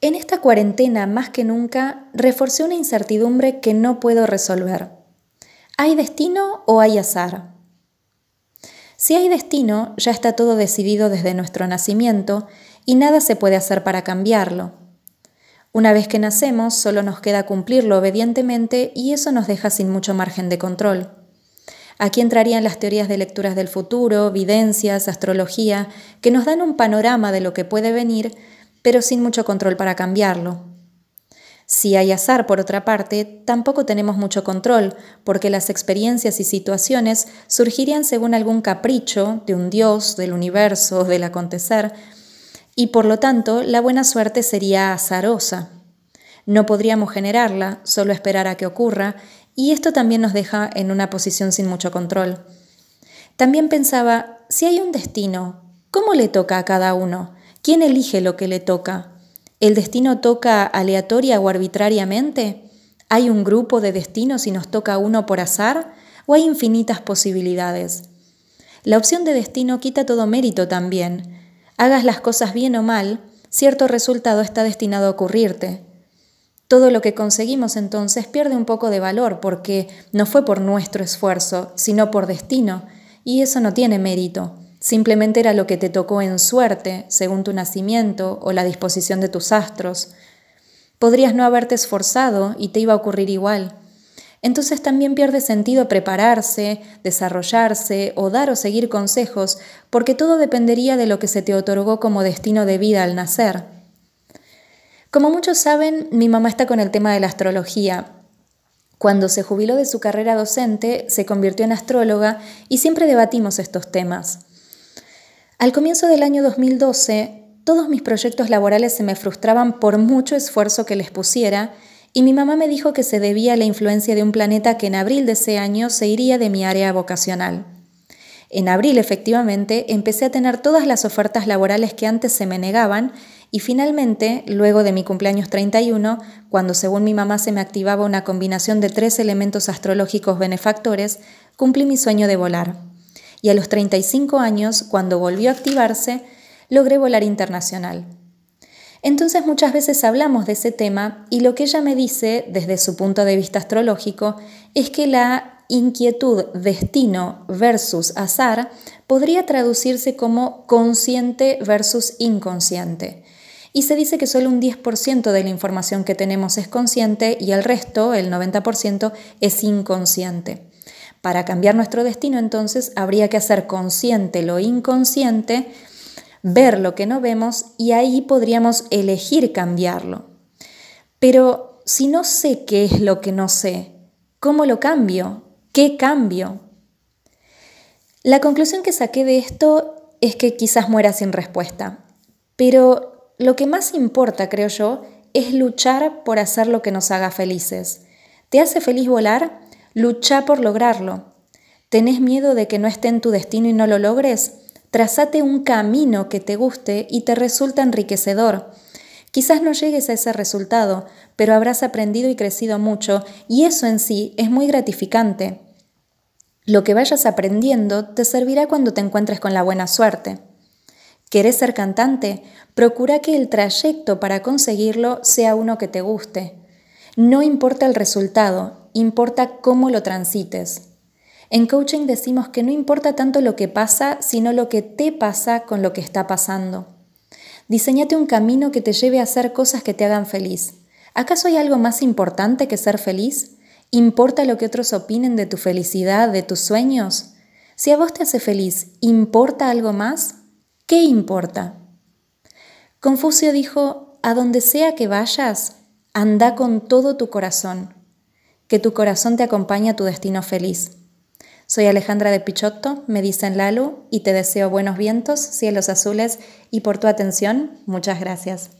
En esta cuarentena, más que nunca, reforcé una incertidumbre que no puedo resolver. ¿Hay destino o hay azar? Si hay destino, ya está todo decidido desde nuestro nacimiento y nada se puede hacer para cambiarlo. Una vez que nacemos, solo nos queda cumplirlo obedientemente y eso nos deja sin mucho margen de control. Aquí entrarían las teorías de lecturas del futuro, videncias, astrología, que nos dan un panorama de lo que puede venir, pero sin mucho control para cambiarlo. Si hay azar, por otra parte, tampoco tenemos mucho control, porque las experiencias y situaciones surgirían según algún capricho de un dios, del universo, del acontecer, y por lo tanto la buena suerte sería azarosa. No podríamos generarla, solo esperar a que ocurra, y esto también nos deja en una posición sin mucho control. También pensaba, si hay un destino, ¿cómo le toca a cada uno? ¿Quién elige lo que le toca? ¿El destino toca aleatoria o arbitrariamente? ¿Hay un grupo de destinos y nos toca uno por azar? ¿O hay infinitas posibilidades? La opción de destino quita todo mérito también, Hagas las cosas bien o mal, cierto resultado está destinado a ocurrirte. Todo lo que conseguimos entonces pierde un poco de valor porque no fue por nuestro esfuerzo, sino por destino, y eso no tiene mérito. Simplemente era lo que te tocó en suerte, según tu nacimiento o la disposición de tus astros. Podrías no haberte esforzado y te iba a ocurrir igual entonces también pierde sentido prepararse, desarrollarse o dar o seguir consejos, porque todo dependería de lo que se te otorgó como destino de vida al nacer. Como muchos saben, mi mamá está con el tema de la astrología. Cuando se jubiló de su carrera docente, se convirtió en astróloga y siempre debatimos estos temas. Al comienzo del año 2012, todos mis proyectos laborales se me frustraban por mucho esfuerzo que les pusiera y mi mamá me dijo que se debía a la influencia de un planeta que en abril de ese año se iría de mi área vocacional. En abril, efectivamente, empecé a tener todas las ofertas laborales que antes se me negaban y finalmente, luego de mi cumpleaños 31, cuando según mi mamá se me activaba una combinación de tres elementos astrológicos benefactores, cumplí mi sueño de volar. Y a los 35 años, cuando volvió a activarse, logré volar internacional. Entonces muchas veces hablamos de ese tema y lo que ella me dice desde su punto de vista astrológico es que la inquietud destino versus azar podría traducirse como consciente versus inconsciente. Y se dice que solo un 10% de la información que tenemos es consciente y el resto, el 90%, es inconsciente. Para cambiar nuestro destino entonces habría que hacer consciente lo inconsciente ver lo que no vemos y ahí podríamos elegir cambiarlo. Pero si no sé qué es lo que no sé, ¿cómo lo cambio? ¿Qué cambio? La conclusión que saqué de esto es que quizás muera sin respuesta, pero lo que más importa, creo yo, es luchar por hacer lo que nos haga felices. ¿Te hace feliz volar? Lucha por lograrlo. ¿Tenés miedo de que no esté en tu destino y no lo logres? Trazate un camino que te guste y te resulta enriquecedor. Quizás no llegues a ese resultado, pero habrás aprendido y crecido mucho y eso en sí es muy gratificante. Lo que vayas aprendiendo te servirá cuando te encuentres con la buena suerte. ¿Querés ser cantante? Procura que el trayecto para conseguirlo sea uno que te guste. No importa el resultado, importa cómo lo transites. En coaching decimos que no importa tanto lo que pasa, sino lo que te pasa con lo que está pasando. Diseñate un camino que te lleve a hacer cosas que te hagan feliz. ¿Acaso hay algo más importante que ser feliz? ¿Importa lo que otros opinen de tu felicidad, de tus sueños? Si a vos te hace feliz, ¿importa algo más? ¿Qué importa? Confucio dijo, a donde sea que vayas, anda con todo tu corazón, que tu corazón te acompañe a tu destino feliz. Soy Alejandra de Pichotto, me dicen Lalu, y te deseo buenos vientos, cielos azules, y por tu atención, muchas gracias.